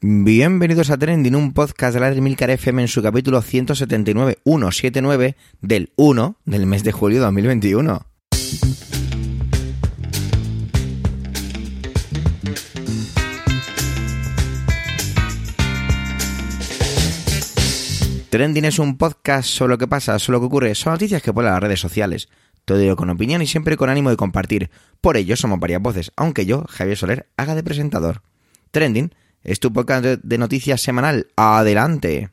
Bienvenidos a Trending, un podcast de la Milcar FM en su capítulo 179, 179 del 1 del mes de julio de 2021. Trending es un podcast sobre lo que pasa, sobre lo que ocurre, son noticias que ponen las redes sociales. Todo ello con opinión y siempre con ánimo de compartir. Por ello somos varias voces, aunque yo, Javier Soler, haga de presentador. Trending es tu podcast de noticias semanal. ¡Adelante!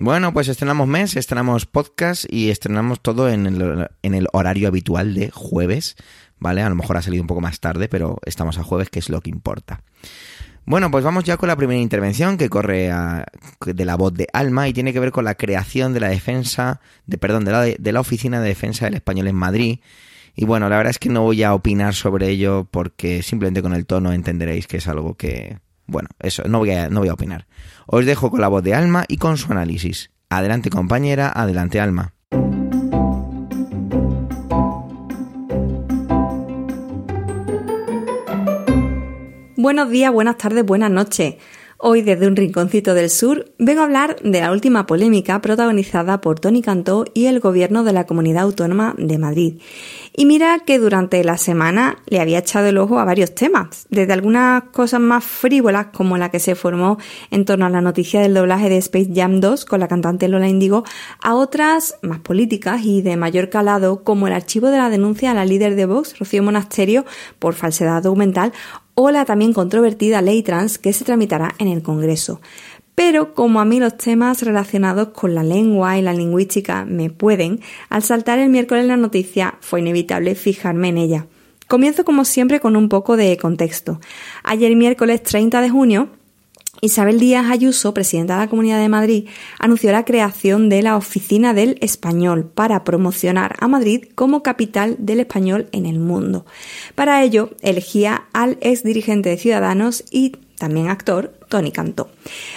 Bueno, pues estrenamos mes, estrenamos podcast y estrenamos todo en el, en el, horario habitual de jueves, ¿vale? A lo mejor ha salido un poco más tarde, pero estamos a jueves, que es lo que importa. Bueno, pues vamos ya con la primera intervención que corre de la voz de Alma y tiene que ver con la creación de la defensa, de perdón, de la, de la Oficina de Defensa del Español en Madrid y bueno, la verdad es que no voy a opinar sobre ello porque simplemente con el tono entenderéis que es algo que... Bueno, eso, no voy a, no voy a opinar. Os dejo con la voz de Alma y con su análisis. Adelante compañera, adelante Alma. Buenos días, buenas tardes, buenas noches. Hoy desde un rinconcito del sur vengo a hablar de la última polémica protagonizada por Tony Cantó y el gobierno de la Comunidad Autónoma de Madrid. Y mira que durante la semana le había echado el ojo a varios temas, desde algunas cosas más frívolas como la que se formó en torno a la noticia del doblaje de Space Jam 2 con la cantante Lola Indigo, a otras más políticas y de mayor calado como el archivo de la denuncia a la líder de Vox, Rocío Monasterio, por falsedad documental o la también controvertida ley trans que se tramitará en el Congreso. Pero como a mí los temas relacionados con la lengua y la lingüística me pueden, al saltar el miércoles la noticia fue inevitable fijarme en ella. Comienzo como siempre con un poco de contexto. Ayer miércoles 30 de junio Isabel Díaz Ayuso, presidenta de la Comunidad de Madrid, anunció la creación de la Oficina del Español para promocionar a Madrid como capital del español en el mundo. Para ello, elegía al ex dirigente de Ciudadanos y también actor, Tony Cantó.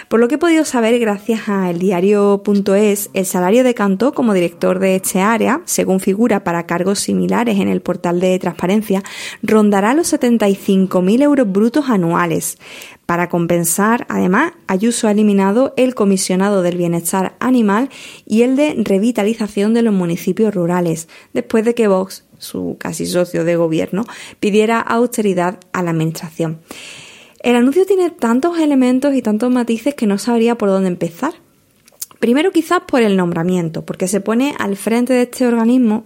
Por lo que he podido saber gracias a eldiario.es, el salario de Cantó como director de este área, según figura para cargos similares en el portal de transparencia, rondará los 75.000 euros brutos anuales. Para compensar, además, Ayuso ha eliminado el comisionado del bienestar animal y el de revitalización de los municipios rurales, después de que Vox, su casi socio de gobierno, pidiera austeridad a la administración. El anuncio tiene tantos elementos y tantos matices que no sabría por dónde empezar. Primero quizás por el nombramiento, porque se pone al frente de este organismo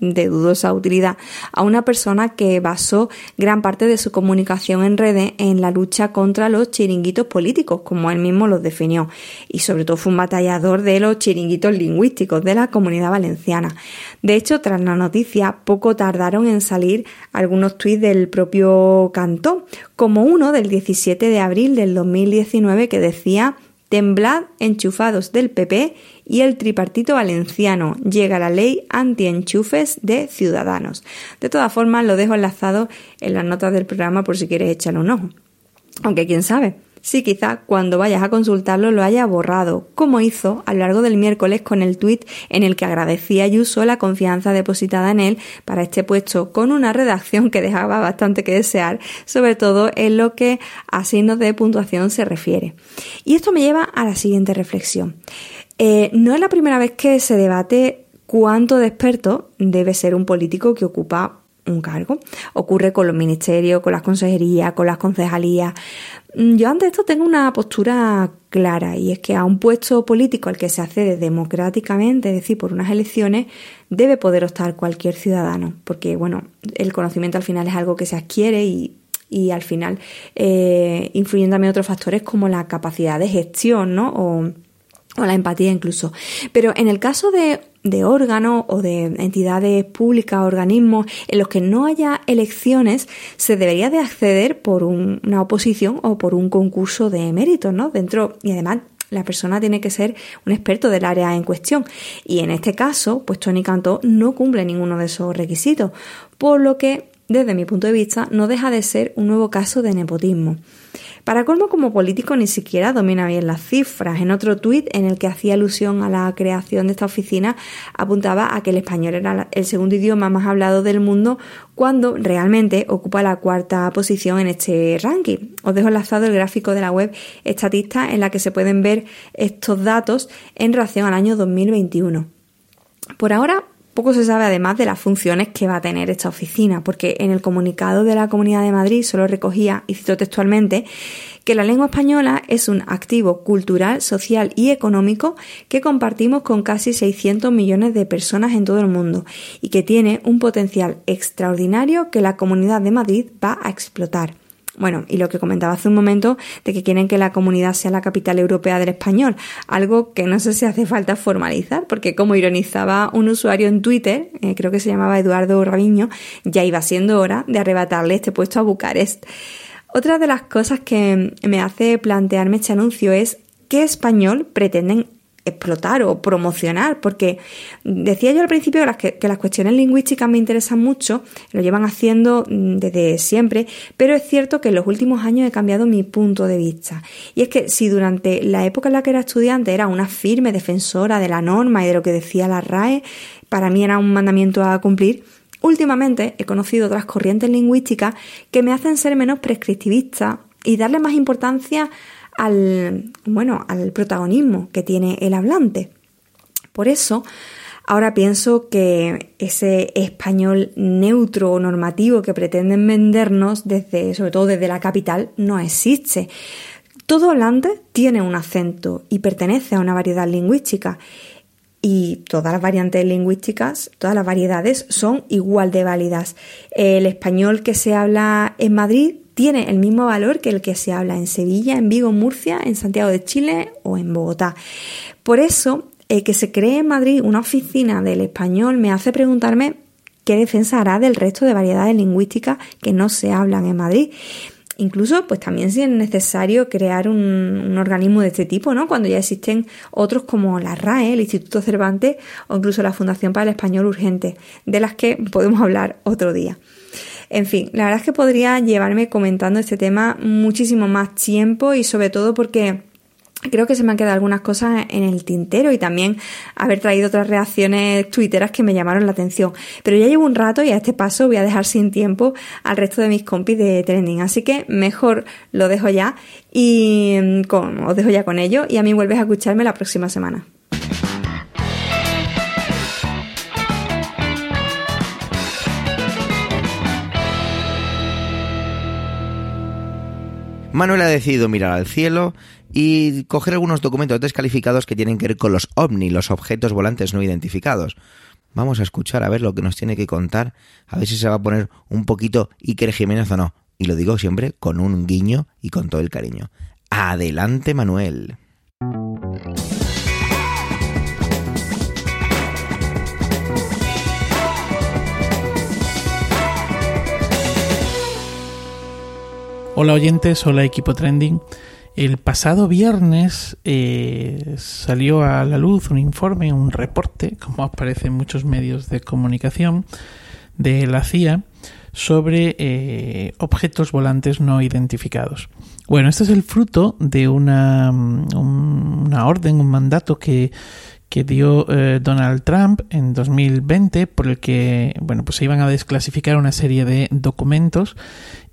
de dudosa utilidad a una persona que basó gran parte de su comunicación en redes en la lucha contra los chiringuitos políticos, como él mismo los definió, y sobre todo fue un batallador de los chiringuitos lingüísticos de la comunidad valenciana. De hecho, tras la noticia, poco tardaron en salir algunos tuits del propio Cantó, como uno del 17 de abril del 2019 que decía Temblad enchufados del PP y el tripartito valenciano. Llega la ley anti-enchufes de Ciudadanos. De todas formas, lo dejo enlazado en las notas del programa por si quieres echarle un ojo. Aunque quién sabe, si quizá cuando vayas a consultarlo lo haya borrado, como hizo a lo largo del miércoles con el tuit en el que agradecía a Ayuso la confianza depositada en él para este puesto, con una redacción que dejaba bastante que desear, sobre todo en lo que a signos de puntuación se refiere. Y esto me lleva a la siguiente reflexión. Eh, no es la primera vez que se debate cuánto de experto debe ser un político que ocupa un cargo. Ocurre con los ministerios, con las consejerías, con las concejalías. Mm, yo ante esto tengo una postura clara y es que a un puesto político al que se accede democráticamente, es decir, por unas elecciones, debe poder optar cualquier ciudadano, porque bueno, el conocimiento al final es algo que se adquiere y, al final eh, influyen también otros factores como la capacidad de gestión, ¿no? La empatía incluso. Pero en el caso de, de órganos o de entidades públicas, organismos en los que no haya elecciones, se debería de acceder por una oposición o por un concurso de méritos, ¿no? Dentro, y además la persona tiene que ser un experto del área en cuestión. Y en este caso, pues Tony Cantó no cumple ninguno de esos requisitos. Por lo que desde mi punto de vista, no deja de ser un nuevo caso de nepotismo. Para colmo, como político ni siquiera domina bien las cifras. En otro tuit en el que hacía alusión a la creación de esta oficina, apuntaba a que el español era el segundo idioma más hablado del mundo cuando realmente ocupa la cuarta posición en este ranking. Os dejo enlazado el gráfico de la web estatista en la que se pueden ver estos datos en relación al año 2021. Por ahora, poco se sabe además de las funciones que va a tener esta oficina, porque en el comunicado de la Comunidad de Madrid solo recogía, y cito textualmente, que la lengua española es un activo cultural, social y económico que compartimos con casi 600 millones de personas en todo el mundo y que tiene un potencial extraordinario que la Comunidad de Madrid va a explotar. Bueno, y lo que comentaba hace un momento de que quieren que la comunidad sea la capital europea del español, algo que no sé si hace falta formalizar, porque como ironizaba un usuario en Twitter, eh, creo que se llamaba Eduardo Raviño, ya iba siendo hora de arrebatarle este puesto a Bucarest. Otra de las cosas que me hace plantearme este anuncio es qué español pretenden explotar o promocionar, porque decía yo al principio que las, cuestiones lingüísticas me interesan mucho, lo llevan haciendo mm, desde siempre, pero es cierto que en los últimos años he cambiado mi punto de vista. Y es que si durante la época en la que era estudiante era una firme defensora de la norma y de lo que decía la RAE, para mí era un mandamiento a cumplir, Últimamente he conocido otras corrientes lingüísticas que me hacen ser menos prescriptivista y darle más importancia al, bueno, al protagonismo que tiene el hablante. Por eso, ahora pienso que ese español neutro o normativo que pretenden vendernos desde, sobre todo desde la capital, no existe. Todo hablante tiene un acento y pertenece a una variedad lingüística. Y todas las variantes lingüísticas, todas las variedades son igual de válidas. El español que se habla en Madrid tiene el mismo valor que el que se habla en Sevilla, en Vigo, Murcia, en Santiago de Chile o en Bogotá. Por eso, el que se cree en Madrid una oficina del español me hace preguntarme qué defensa hará del resto de variedades lingüísticas que no se hablan en Madrid. Incluso, pues también si es necesario crear un, un, organismo de este tipo, ¿no? Cuando ya existen otros como la RAE, el Instituto Cervantes o incluso la Fundación para el Español Urgente, de las que podemos hablar otro día. En fin, la verdad es que podría llevarme comentando este tema muchísimo más tiempo y sobre todo porque creo que se me han quedado algunas cosas en el tintero y también haber traído otras reacciones twitteras que me llamaron la atención. Pero ya llevo un rato y a este paso voy a dejar sin tiempo al resto de mis compis de trending. Así que mejor lo dejo ya y mm, os dejo ya con ello y a mí vuelves a escucharme la próxima semana. Manuel ha decidido mirar al cielo y coger algunos documentos descalificados que tienen que ver con los ovni, los objetos volantes no identificados. Vamos a escuchar a ver lo que nos tiene que contar, a ver si se va a poner un poquito Iker Jiménez o no. Y lo digo siempre con un guiño y con todo el cariño. Adelante, Manuel. Hola oyentes, hola equipo trending. El pasado viernes eh, salió a la luz un informe, un reporte, como aparece en muchos medios de comunicación, de la CIA sobre eh, objetos volantes no identificados. Bueno, este es el fruto de una, una orden, un mandato que, que dio eh, Donald Trump en 2020 por el que bueno pues se iban a desclasificar una serie de documentos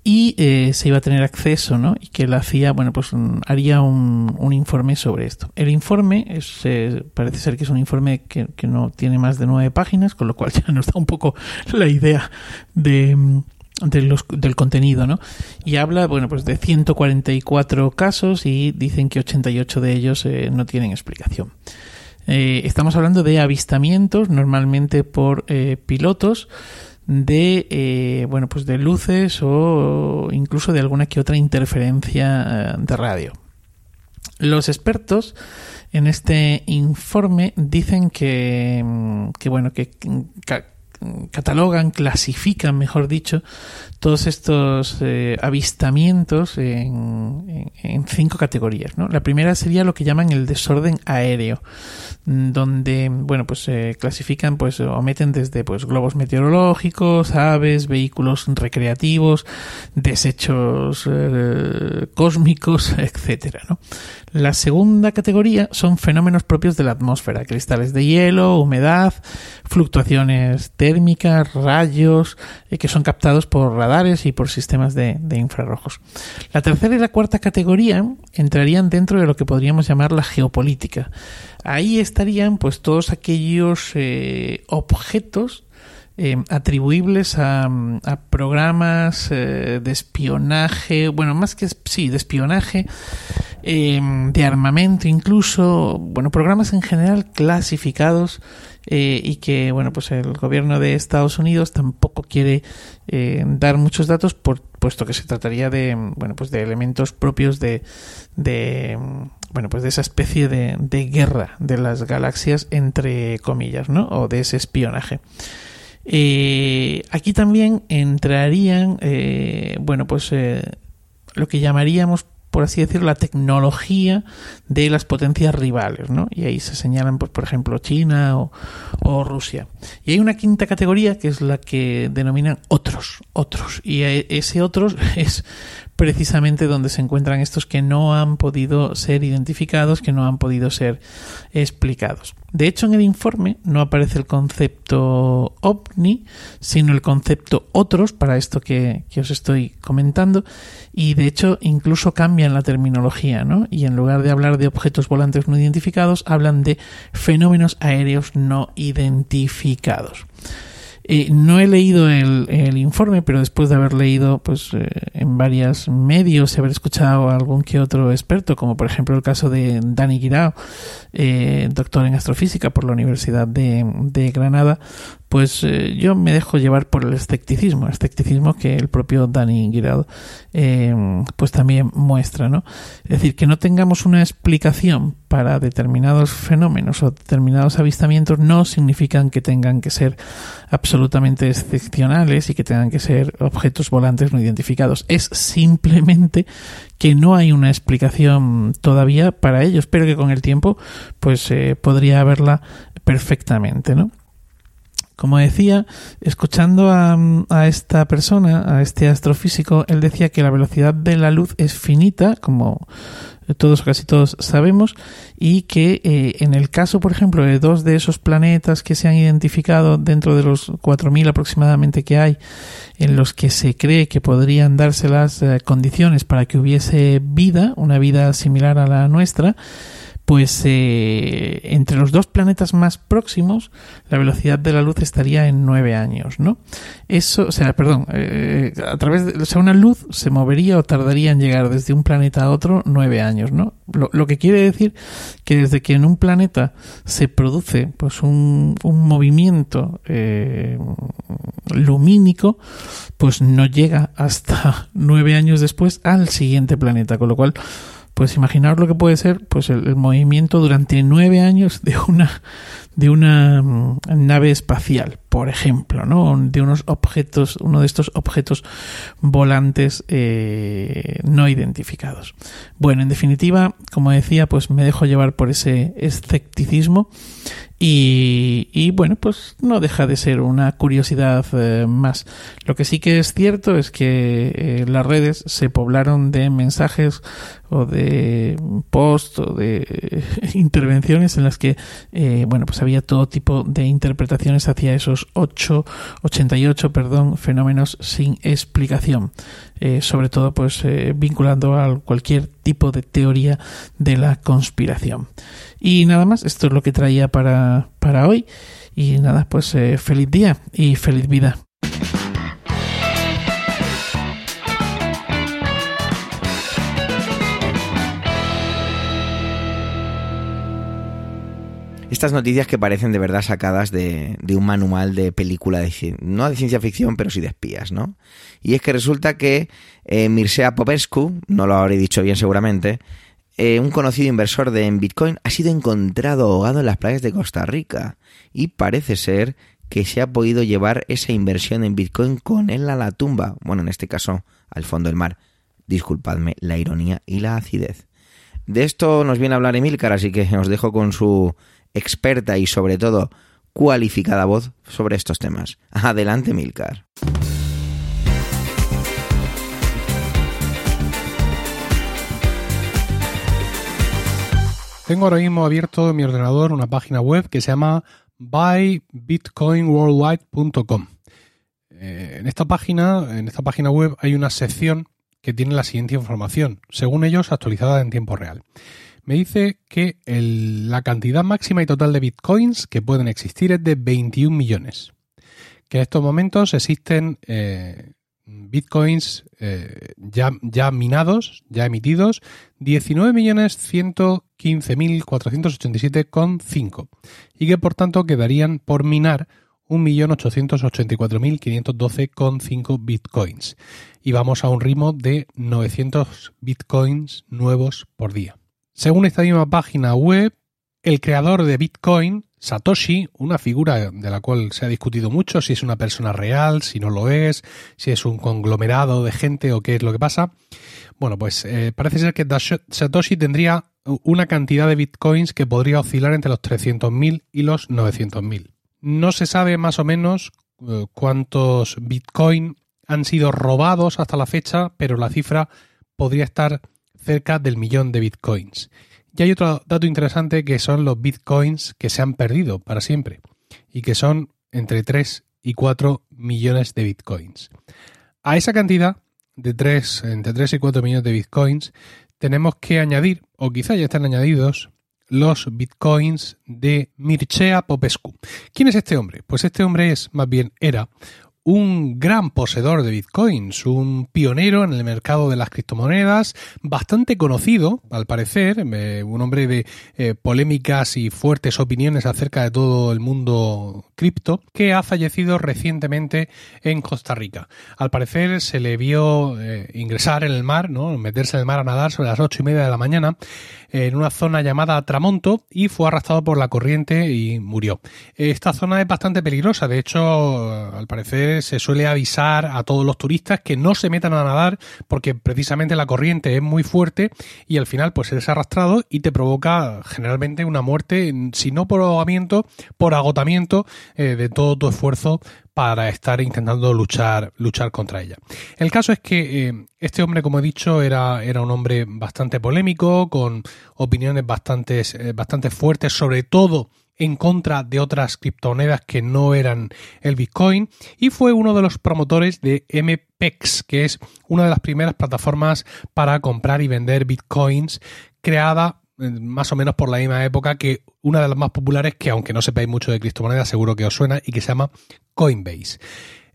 y eh, se iba a tener acceso, ¿no? Y que la CIA, bueno, pues mm, haría un, un informe sobre esto. El informe es, parece ser que es un informe que, que, no tiene más de nueve páginas, con lo cual ya nos da un poco la idea de, mm, de los, del contenido, ¿no? Y habla, bueno, pues de 144 casos y dicen que 88 de ellos eh, no tienen explicación. Eh, estamos hablando de avistamientos, normalmente por eh, pilotos, de eh, bueno pues de luces o incluso de alguna que otra interferencia de radio. Los expertos en este informe dicen que, mm, que bueno que catalogan, clasifican, mejor dicho, todos estos eh, avistamientos en, cinco categorías. ¿no? La primera sería lo que llaman el desorden aéreo, donde bueno pues se clasifican pues o meten desde pues globos meteorológicos, aves, vehículos recreativos, desechos eh, cósmicos, etcétera. ¿no? La segunda categoría son fenómenos propios de la atmósfera, cristales de hielo, humedad, fluctuaciones térmicas, rayos, eh, que son captados por radares y por sistemas de, infrarrojos. La tercera y la cuarta categoría entrarían dentro de lo que podríamos llamar la geopolítica. Ahí estarían pues todos aquellos eh, objetos eh, atribuibles a, programas de espionaje, bueno, más que sí, de espionaje, de armamento incluso, bueno, programas en general clasificados eh, y que bueno pues el gobierno de Estados Unidos tampoco quiere eh, dar muchos datos por, puesto que se trataría de bueno pues de elementos propios de, de bueno pues de esa especie de, de guerra de las galaxias entre comillas no o de ese espionaje. Eh, aquí también entrarían bueno pues lo que llamaríamos por así decirlo, la tecnología de las potencias rivales, ¿no? Y ahí se señalan, pues, por ejemplo, China o, o, Rusia. Y hay una quinta categoría que es la que denominan otros, otros. Y ese otros es precisamente donde se encuentran estos que no han podido ser identificados, que no han podido ser explicados. De hecho, en el informe no aparece el concepto ovni, sino el concepto otros para esto que, os estoy comentando. Y de hecho, incluso cambian la terminología, ¿no? Y en lugar de hablar de objetos volantes no identificados, hablan de fenómenos aéreos no identificados. Eh, no he leído el, informe, pero después de haber leído pues, eh, en varios medios y haber escuchado a algún que otro experto, como por ejemplo el caso de Dani Guirao, eh, doctor en astrofísica por la Universidad de Granada, pues eh, yo me dejo llevar por el escepticismo, el escepticismo que el propio Dani Guirado eh, pues también muestra, ¿no? Es decir, que no tengamos una explicación para determinados fenómenos o determinados avistamientos no significan que tengan que ser absolutamente excepcionales y que tengan que ser objetos volantes no identificados. Es simplemente que no hay una explicación todavía para ellos, pero que con el tiempo pues eh, podría haberla perfectamente, ¿no? Como decía, escuchando a, esta persona, a este astrofísico, él decía que la velocidad de la luz es finita, como todos casi todos sabemos, y que eh, en el caso, por ejemplo, de dos de esos planetas que se han identificado dentro de los 4.000 aproximadamente que hay, en los que se cree que podrían darse las eh, condiciones para que hubiese vida, una vida similar a la nuestra, pues eh, entre los dos planetas más próximos la velocidad de la luz estaría en nueve años, ¿no? Eso, o sea, perdón, eh, a través de, o sea, una luz se movería o tardaría en llegar desde un planeta a otro nueve años, ¿no? Lo, que quiere decir que desde que en un planeta se produce, pues, un, un movimiento eh, lumínico, pues no llega hasta nueve años después al siguiente planeta, con lo cual pues imaginaos lo que puede ser pues el, movimiento durante nueve años de una de una mm, nave espacial, por ejemplo, ¿no? De unos objetos, uno de estos objetos volantes eh, no identificados. Bueno, en definitiva, como decía, pues me dejo llevar por ese escepticismo y, bueno, pues no deja de ser una curiosidad eh, más. Lo que sí que es cierto es que eh, las redes se poblaron de mensajes o de posts o de intervenciones en las que, eh, bueno, pues había todo tipo de interpretaciones hacia esos 8, 88, perdón, fenómenos sin explicación. sobre todo, pues vinculando a cualquier tipo de teoría de la conspiración. Y nada más, esto es lo que traía para, para hoy. Y nada, pues eh, feliz día y feliz vida. Estas noticias que parecen de verdad sacadas de, de un manual de película, de, no de ciencia ficción, pero sí de espías, ¿no? Y es que resulta que eh, Mircea Popescu, no lo habré dicho bien seguramente, eh, un conocido inversor de Bitcoin ha sido encontrado ahogado en las playas de Costa Rica y parece ser que se ha podido llevar esa inversión en Bitcoin con él a la tumba, bueno, en este caso al fondo del mar. Disculpadme la ironía y la acidez. De esto nos viene a hablar Emilcar, así que os dejo con su experta y sobre todo cualificada voz sobre estos temas. Adelante, Emilcar. Tengo ahora mismo abierto en mi ordenador una página web que se llama buybitcoinworldwide.com. Eh, en esta página, en esta página web hay una sección que tiene la siguiente información, según ellos actualizada en tiempo real. Me dice que la cantidad máxima y total de bitcoins que pueden existir es de 21 millones. Que en estos momentos existen eh, bitcoins eh, ya, ya minados, ya emitidos, 19.115.487,5 y que por tanto quedarían por minar 1.884.512,5 bitcoins. Y vamos a un ritmo de 900 bitcoins nuevos por día. Según esta misma página web, el creador de Bitcoin, Satoshi, una figura de la cual se ha discutido mucho, si es una persona real, si no lo es, si es un conglomerado de gente o qué es lo que pasa. Bueno, pues eh, parece ser que Satoshi tendría una cantidad de bitcoins que podría oscilar entre los 300.000 y los 900.000. No se sabe más o menos eh, cuántos bitcoin han sido robados hasta la fecha, pero la cifra podría estar cerca del millón de bitcoins. Y hay otro dato interesante que son los bitcoins que se han perdido para siempre y que son entre 3 y 4 millones de bitcoins. A esa cantidad de 3, entre 3 y 4 millones de bitcoins tenemos que añadir, o quizá ya están añadidos, los bitcoins de Mircea Popescu. ¿Quién es este hombre? Pues este hombre es, más bien era, un gran poseedor de bitcoins, un pionero en el mercado de las criptomonedas, bastante conocido, al parecer, eh, un hombre de eh, polémicas y fuertes opiniones acerca de todo el mundo cripto, que ha fallecido recientemente en Costa Rica. Al parecer se le vio eh, ingresar en el mar, ¿no? meterse en el mar a nadar sobre las ocho y media de la mañana en una zona llamada Tramonto y fue arrastrado por la corriente y murió. Esta zona es bastante peligrosa, de hecho, al parecer se suele avisar a todos los turistas que no se metan a nadar porque precisamente la corriente es muy fuerte y al final pues eres arrastrado y te provoca generalmente una muerte, si no por ahogamiento, por agotamiento eh, de todo tu esfuerzo para estar intentando luchar, luchar contra ella. El caso es que eh, este hombre, como he dicho, era, era un hombre bastante polémico, con opiniones bastante, eh, bastante fuertes, sobre todo en contra de otras criptomonedas que no eran el Bitcoin y fue uno de los promotores de MPEX, que es una de las primeras plataformas para comprar y vender Bitcoins creada más o menos por la misma época que una de las más populares que aunque no sepáis mucho de criptomonedas seguro que os suena y que se llama Coinbase.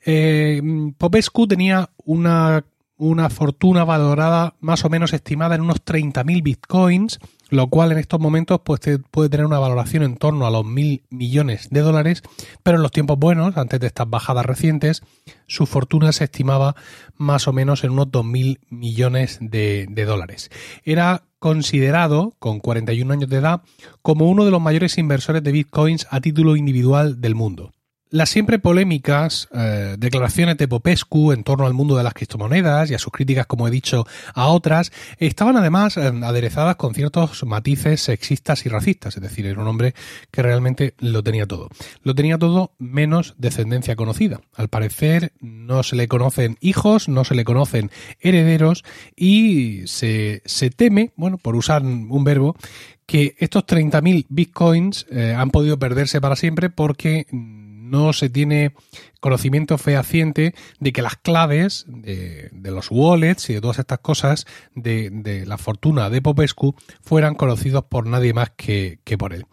Eh, Popescu tenía una, una fortuna valorada más o menos estimada en unos 30.000 bitcoins, lo cual en estos momentos pues, puede tener una valoración en torno a los mil millones de dólares, pero en los tiempos buenos, antes de estas bajadas recientes, su fortuna se estimaba más o menos en unos 2.000 millones de, de dólares. Era considerado, con 41 años de edad, como uno de los mayores inversores de bitcoins a título individual del mundo. Las siempre polémicas eh, declaraciones de Popescu en torno al mundo de las criptomonedas y a sus críticas, como he dicho, a otras, estaban además eh, aderezadas con ciertos matices sexistas y racistas. Es decir, era un hombre que realmente lo tenía todo. Lo tenía todo menos descendencia conocida. Al parecer no se le conocen hijos, no se le conocen herederos y se, se teme, bueno, por usar un verbo, que estos 30.000 bitcoins eh, han podido perderse para siempre porque no se tiene conocimiento fehaciente de que las claves de, los wallets y de todas estas cosas de, de, la fortuna de Popescu fueran conocidos por nadie más que, que por él.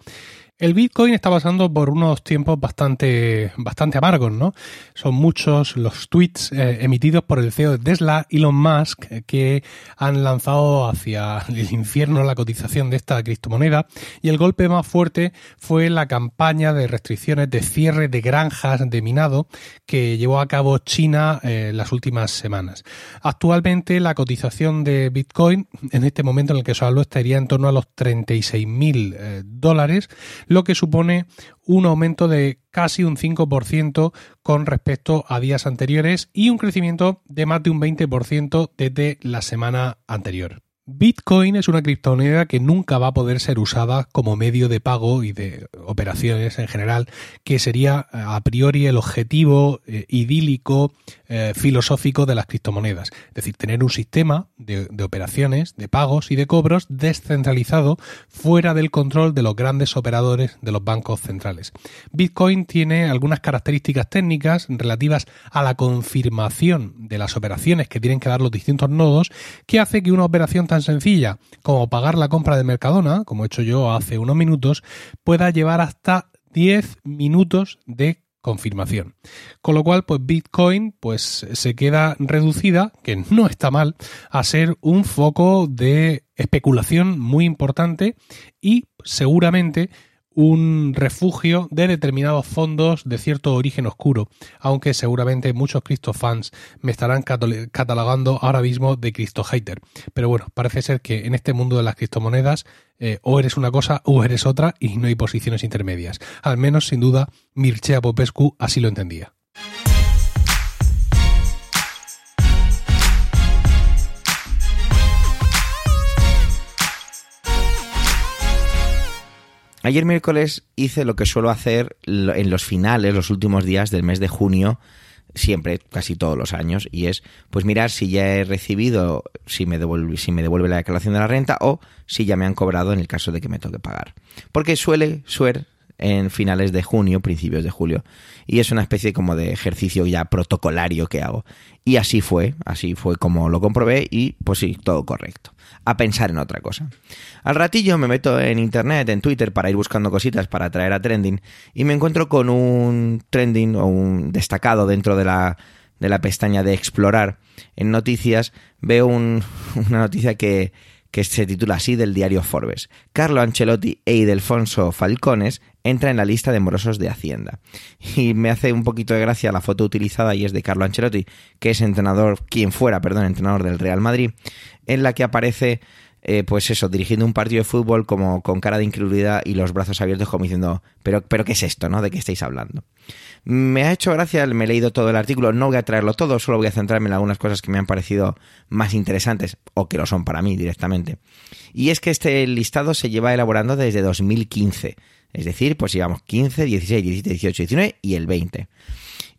El Bitcoin está pasando por unos tiempos bastante, bastante amargos, ¿no? Son muchos los tweets eh, emitidos por el CEO de Tesla, Elon Musk, eh, que han lanzado hacia el infierno la cotización de esta criptomoneda. Y el golpe más fuerte fue la campaña de restricciones de cierre de granjas de minado que llevó a cabo China eh, las últimas semanas. Actualmente la cotización de Bitcoin, en este momento en el que os hablo, estaría en torno a los 36.000 mil dólares lo que supone un aumento de casi un 5% con respecto a días anteriores y un crecimiento de más de un 20% desde la semana anterior. Bitcoin es una criptomoneda que nunca va a poder ser usada como medio de pago y de operaciones en general, que sería eh, a priori el objetivo eh, idílico, eh, filosófico de las criptomonedas. Es decir, tener un sistema de, de, operaciones, de pagos y de cobros descentralizado fuera del control de los grandes operadores de los bancos centrales. Bitcoin tiene algunas características técnicas relativas a la confirmación de las operaciones que tienen que dar los distintos nodos que hace que una operación tan sencilla como pagar la compra de Mercadona, como he hecho yo hace unos minutos, pueda llevar hasta 10 minutos de confirmación. Con lo cual, pues Bitcoin pues se queda reducida, que no está mal, a ser un foco de especulación muy importante y seguramente un refugio de determinados fondos de cierto origen oscuro, aunque seguramente muchos Cristo fans me estarán catalogando ahora mismo de Cristo hater. Pero bueno, parece ser que en este mundo de las criptomonedas eh, o eres una cosa o eres otra y no hay posiciones intermedias. Al menos, sin duda, Mircea Popescu así lo entendía. Ayer miércoles hice lo que suelo hacer en los finales, los últimos días del mes de junio, siempre, casi todos los años, y es pues mirar si ya he recibido, si me devuelve, si me devuelve la declaración de la renta o si ya me han cobrado en el caso de que me toque pagar. Porque suele, suele en finales de junio, principios de julio. Y es una especie como de ejercicio ya protocolario que hago. Y así fue, así fue como lo comprobé y pues sí, todo correcto. A pensar en otra cosa. Al ratillo me meto en internet, en Twitter, para ir buscando cositas para traer a trending y me encuentro con un trending o un destacado dentro de la, de la pestaña de explorar. En noticias veo un, una noticia que, que se titula así del diario Forbes. Carlo Ancelotti e Ildefonso Falcones entra en la lista de morosos de Hacienda. Y me hace un poquito de gracia la foto utilizada y es de Carlo Ancelotti, que es entrenador, quien fuera, perdón, entrenador del Real Madrid, en la que aparece eh, pues eso, dirigiendo un partido de fútbol como con cara de incredulidad y los brazos abiertos como diciendo, pero, pero ¿qué es esto, no? ¿De qué estáis hablando? Me ha hecho gracia, me he leído todo el artículo, no voy a traerlo todo, solo voy a centrarme en algunas cosas que me han parecido más interesantes, o que lo son para mí directamente. Y es que este listado se lleva elaborando desde 2015, es decir, pues llevamos 15, 16, 17, 18, 19 y el 20.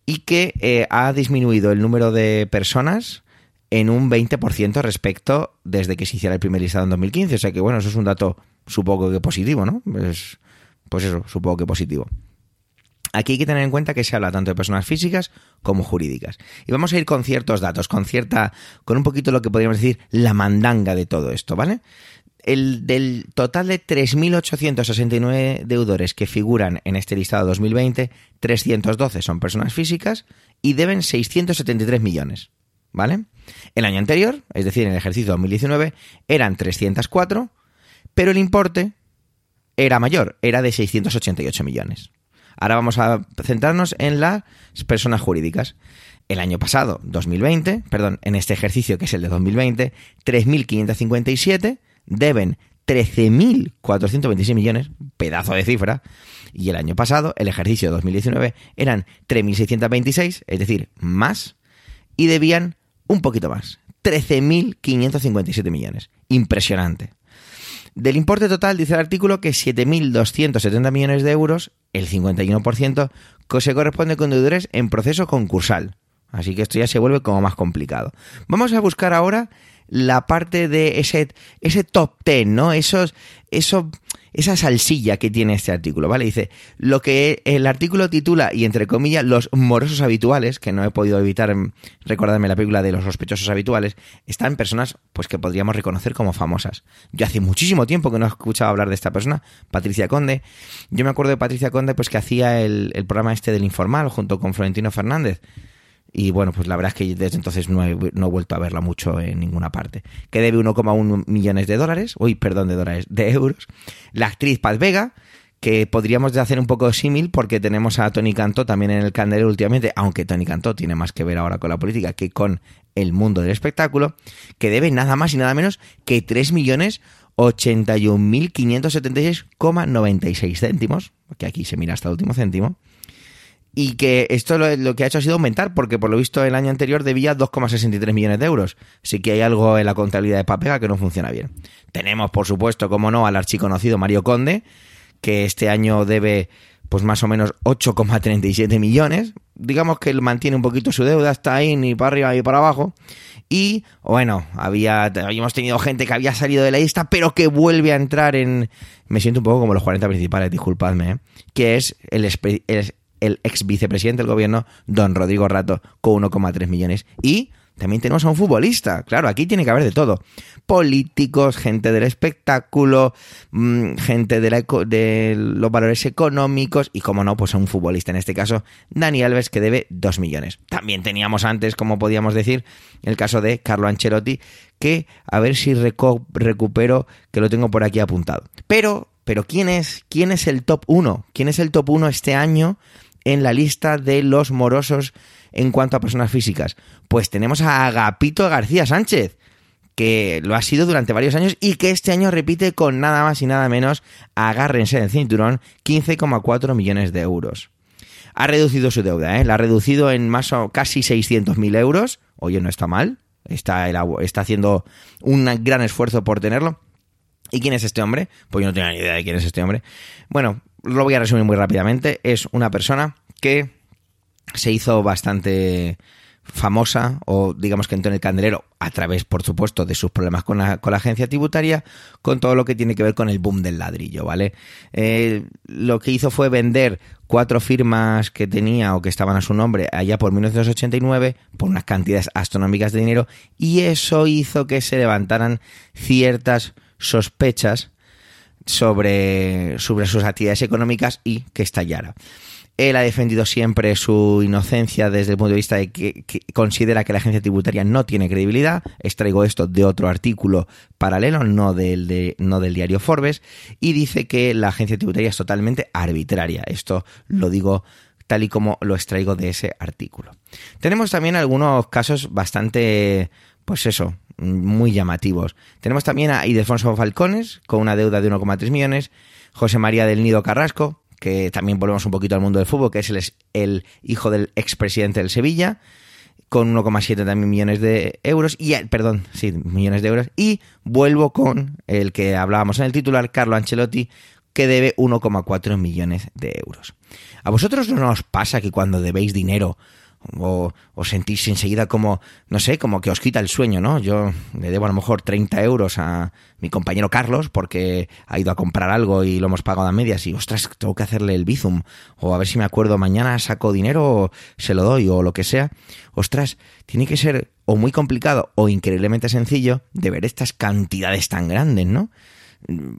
Y que eh, ha disminuido el número de personas en un 20% respecto desde que se hiciera el primer listado en 2015. O sea que, bueno, eso es un dato supongo que positivo, ¿no? Pues, pues eso, supongo que positivo. Aquí hay que tener en cuenta que se habla tanto de personas físicas como jurídicas. Y vamos a ir con ciertos datos, con cierta, con un poquito lo que podríamos decir la mandanga de todo esto, ¿vale? El, del total de 3.869 deudores que figuran en este listado 2020, 312 son personas físicas y deben 673 millones, ¿vale? El año anterior, es decir, en el ejercicio 2019, eran 304, pero el importe era mayor, era de 688 millones. Ahora vamos a centrarnos en las personas jurídicas. El año pasado, 2020, perdón, en este ejercicio que es el de 2020, 3.557 deben 13.426 millones, pedazo de cifra, y el año pasado, el ejercicio de 2019, eran 3.626, es decir, más, y debían un poquito más. 13.557 millones. Impresionante. Del importe total dice el artículo que 7.270 millones de euros, el 51%, se corresponde con deudores en proceso concursal. Así que esto ya se vuelve como más complicado. Vamos a buscar ahora la parte de ese, ese top 10, ¿no? Esos, eso, esa salsilla que tiene este artículo, ¿vale? Dice, lo que el artículo titula, y entre comillas, los morosos habituales, que no he podido evitar recordarme la película de los sospechosos habituales, están personas, pues que podríamos reconocer como famosas. Yo hace muchísimo tiempo que no he escuchado hablar de esta persona, Patricia Conde. Yo me acuerdo de Patricia Conde, pues que hacía el programa este del Informal junto con Florentino Fernández y bueno, pues la verdad es que desde entonces no he, no he vuelto a verla mucho en ninguna parte. Que debe 1,1 millones de dólares, uy, perdón, de dólares, de euros. La actriz Paz Vega, que podríamos hacer un poco símil porque tenemos a Tony Cantó también en el candelero últimamente, aunque Tony Cantó tiene más que ver ahora con la política que con el mundo del espectáculo, que debe nada más y nada menos que 3.081.576,96 céntimos, que aquí se mira hasta el último céntimo, y que esto lo, que ha hecho ha sido aumentar, porque por lo visto el año anterior debía 2,63 millones de euros. Así que hay algo en la contabilidad de Papega que no funciona bien. Tenemos, por supuesto, como no, al archiconocido Mario Conde, que este año debe pues más o menos 8,37 millones. Digamos que él mantiene un poquito su deuda, está ahí ni para arriba ni para abajo. Y bueno, había, habíamos tenido gente que había salido de la lista, pero que vuelve a entrar en. Me siento un poco como los 40 principales, disculpadme, ¿eh? que es el, el ex vicepresidente del gobierno, don Rodrigo Rato, con 1,3 millones. Y también tenemos a un futbolista. Claro, aquí tiene que haber de todo. Políticos, gente del espectáculo, mm, gente de, la, de los valores económicos y, como no, pues a un futbolista. En este caso, Dani Alves, que debe 2 millones. También teníamos antes, como podíamos decir, el caso de Carlo Ancelotti, que a ver si recupero, que lo tengo por aquí apuntado. Pero, pero ¿quién es, quién es el top 1? ¿Quién es el top 1 este año en la lista de los morosos en cuanto a personas físicas? Pues tenemos a Agapito García Sánchez, que lo ha sido durante varios años y que este año repite con nada más y nada menos, agárrense del cinturón, 15,4 millones de euros. Ha reducido su deuda, ¿eh? la ha reducido en más o casi 600.000 euros. Oye, no está mal, está, está haciendo un gran esfuerzo por tenerlo. ¿Y quién es este hombre? Pues yo no tengo ni idea de quién es este hombre. Bueno, lo voy a resumir muy rápidamente. Es una persona que se hizo bastante famosa o digamos que entró en el candelero a través, por supuesto, de sus problemas con la, con la agencia tributaria, con todo lo que tiene que ver con el boom del ladrillo, ¿vale? Eh, lo que hizo fue vender cuatro firmas que tenía o que estaban a su nombre allá por 1989 por unas cantidades astronómicas de dinero y eso hizo que se levantaran ciertas sospechas sobre, sobre sus actividades económicas y que estallara. Él ha defendido siempre su inocencia desde el punto de vista de que, considera que la agencia tributaria no tiene credibilidad. Extraigo esto de otro artículo paralelo, no del, de, no del diario Forbes, y dice que la agencia tributaria es totalmente arbitraria. Esto lo digo tal y como lo extraigo de ese artículo. Tenemos también algunos casos bastante, pues eso, muy llamativos. Tenemos también a Ildefonso Falcones, con una deuda de 1,3 millones, José María del Nido Carrasco, que también volvemos un poquito al mundo del fútbol, que es el, el hijo del expresidente del Sevilla, con 1,7 también millones de euros, y perdón, sí, millones de euros, y vuelvo con el que hablábamos en el titular, Carlo Ancelotti, que debe 1,4 millones de euros. ¿A vosotros no os pasa que cuando debéis dinero o, o sentís enseguida como, no sé, como que os quita el sueño, ¿no? Yo le debo a lo mejor 30 euros a mi compañero Carlos porque ha ido a comprar algo y lo hemos pagado a medias y, ostras, tengo que hacerle el bizum o a ver si me acuerdo mañana saco dinero o se lo doy o lo que sea. Ostras, tiene que ser o muy complicado o increíblemente sencillo de ver estas cantidades tan grandes, ¿no?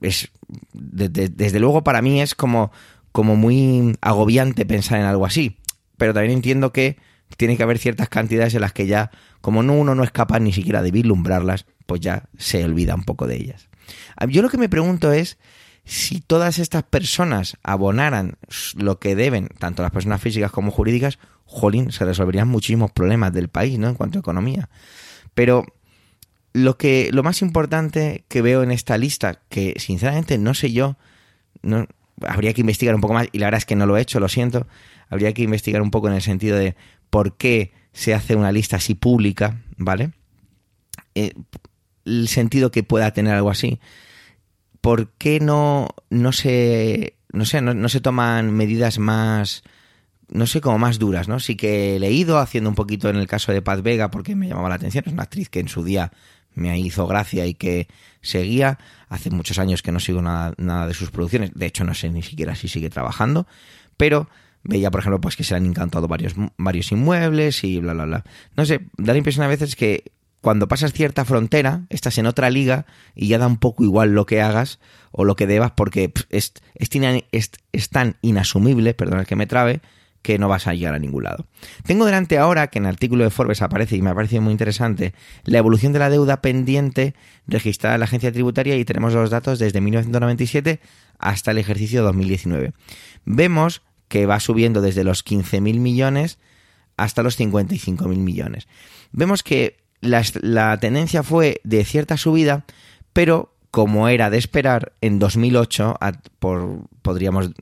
Es, desde luego para mí es como, como muy agobiante pensar en algo así, pero también entiendo que tiene que haber ciertas cantidades en las que ya, como no, uno no es capaz ni siquiera de vislumbrarlas, pues ya se olvida un poco de ellas. Ah, yo lo que me pregunto es si todas estas personas abonaran lo que deben, tanto las personas físicas como jurídicas, jolín, se resolverían muchísimos problemas del país, ¿no? En cuanto a economía. Pero lo que lo más importante que veo en esta lista, que sinceramente no sé yo, no habría que investigar un poco más y la verdad es que no lo he hecho, lo siento. Habría que investigar un poco en el sentido de por qué se hace una lista así pública, ¿vale? Eh, el sentido que pueda tener algo así. ¿Por qué no, no se, no sé, no, se toman medidas más, no sé, como más duras, ¿no? Sí que he leído, haciendo un poquito en el caso de Paz Vega, porque me llamaba la atención, es una actriz que en su día me hizo gracia y que seguía. Hace muchos años que no sigo nada, nada de sus producciones, de hecho no sé ni siquiera si sigue trabajando, pero veía, por ejemplo, pues que se han encantado varios, varios inmuebles y bla, bla, bla. No sé, da la impresión a veces que cuando pasas cierta frontera, estás en otra liga y ya da un poco igual lo que hagas o lo que debas porque es, es, tan inasumible, perdón que me trabe, que no vas a llegar a ningún lado. Tengo delante ahora, que en el artículo de Forbes aparece y me ha parecido muy interesante, la evolución de la deuda pendiente registrada en la agencia tributaria y tenemos los datos desde 1997 hasta el ejercicio 2019. Vemos que va subiendo desde los 15.000 millones hasta los 55.000 millones. Vemos que la, tendencia fue de cierta subida, pero como era de esperar, en 2008, por, podríamos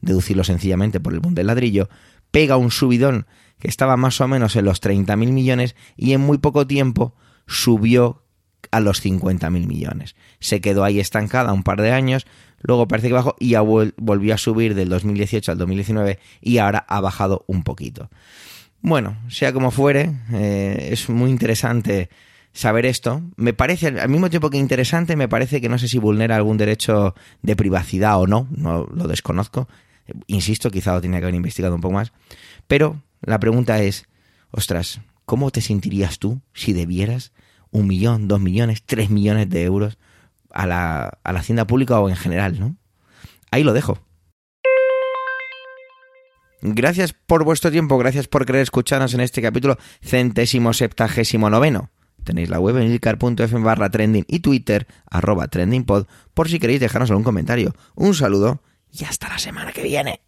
deducirlo sencillamente por el boom del ladrillo, pega un subidón que estaba más o menos en los 30.000 millones y en muy poco tiempo subió a los 50.000 millones. Se quedó ahí estancada un par de años, luego parece que bajó y volvió a subir del 2018 al 2019 y ahora ha bajado un poquito. Bueno, sea como fuere, eh, es muy interesante saber esto. Me parece, al mismo tiempo que interesante, me parece que no sé si vulnera algún derecho de privacidad o no, no lo desconozco. Insisto, quizá lo tenía que haber investigado un poco más. Pero la pregunta es, ostras, ¿cómo te sentirías tú si debieras un millón, dos millones, tres millones de euros a la, a la hacienda pública o en general, ¿no? Ahí lo dejo. Gracias por vuestro tiempo, gracias por querer escucharnos en este capítulo centésimo septagésimo noveno. Tenéis la web en ilcar.fm barra trending y Twitter trendingpod por si queréis dejarnos algún comentario. Un saludo y hasta la semana que viene.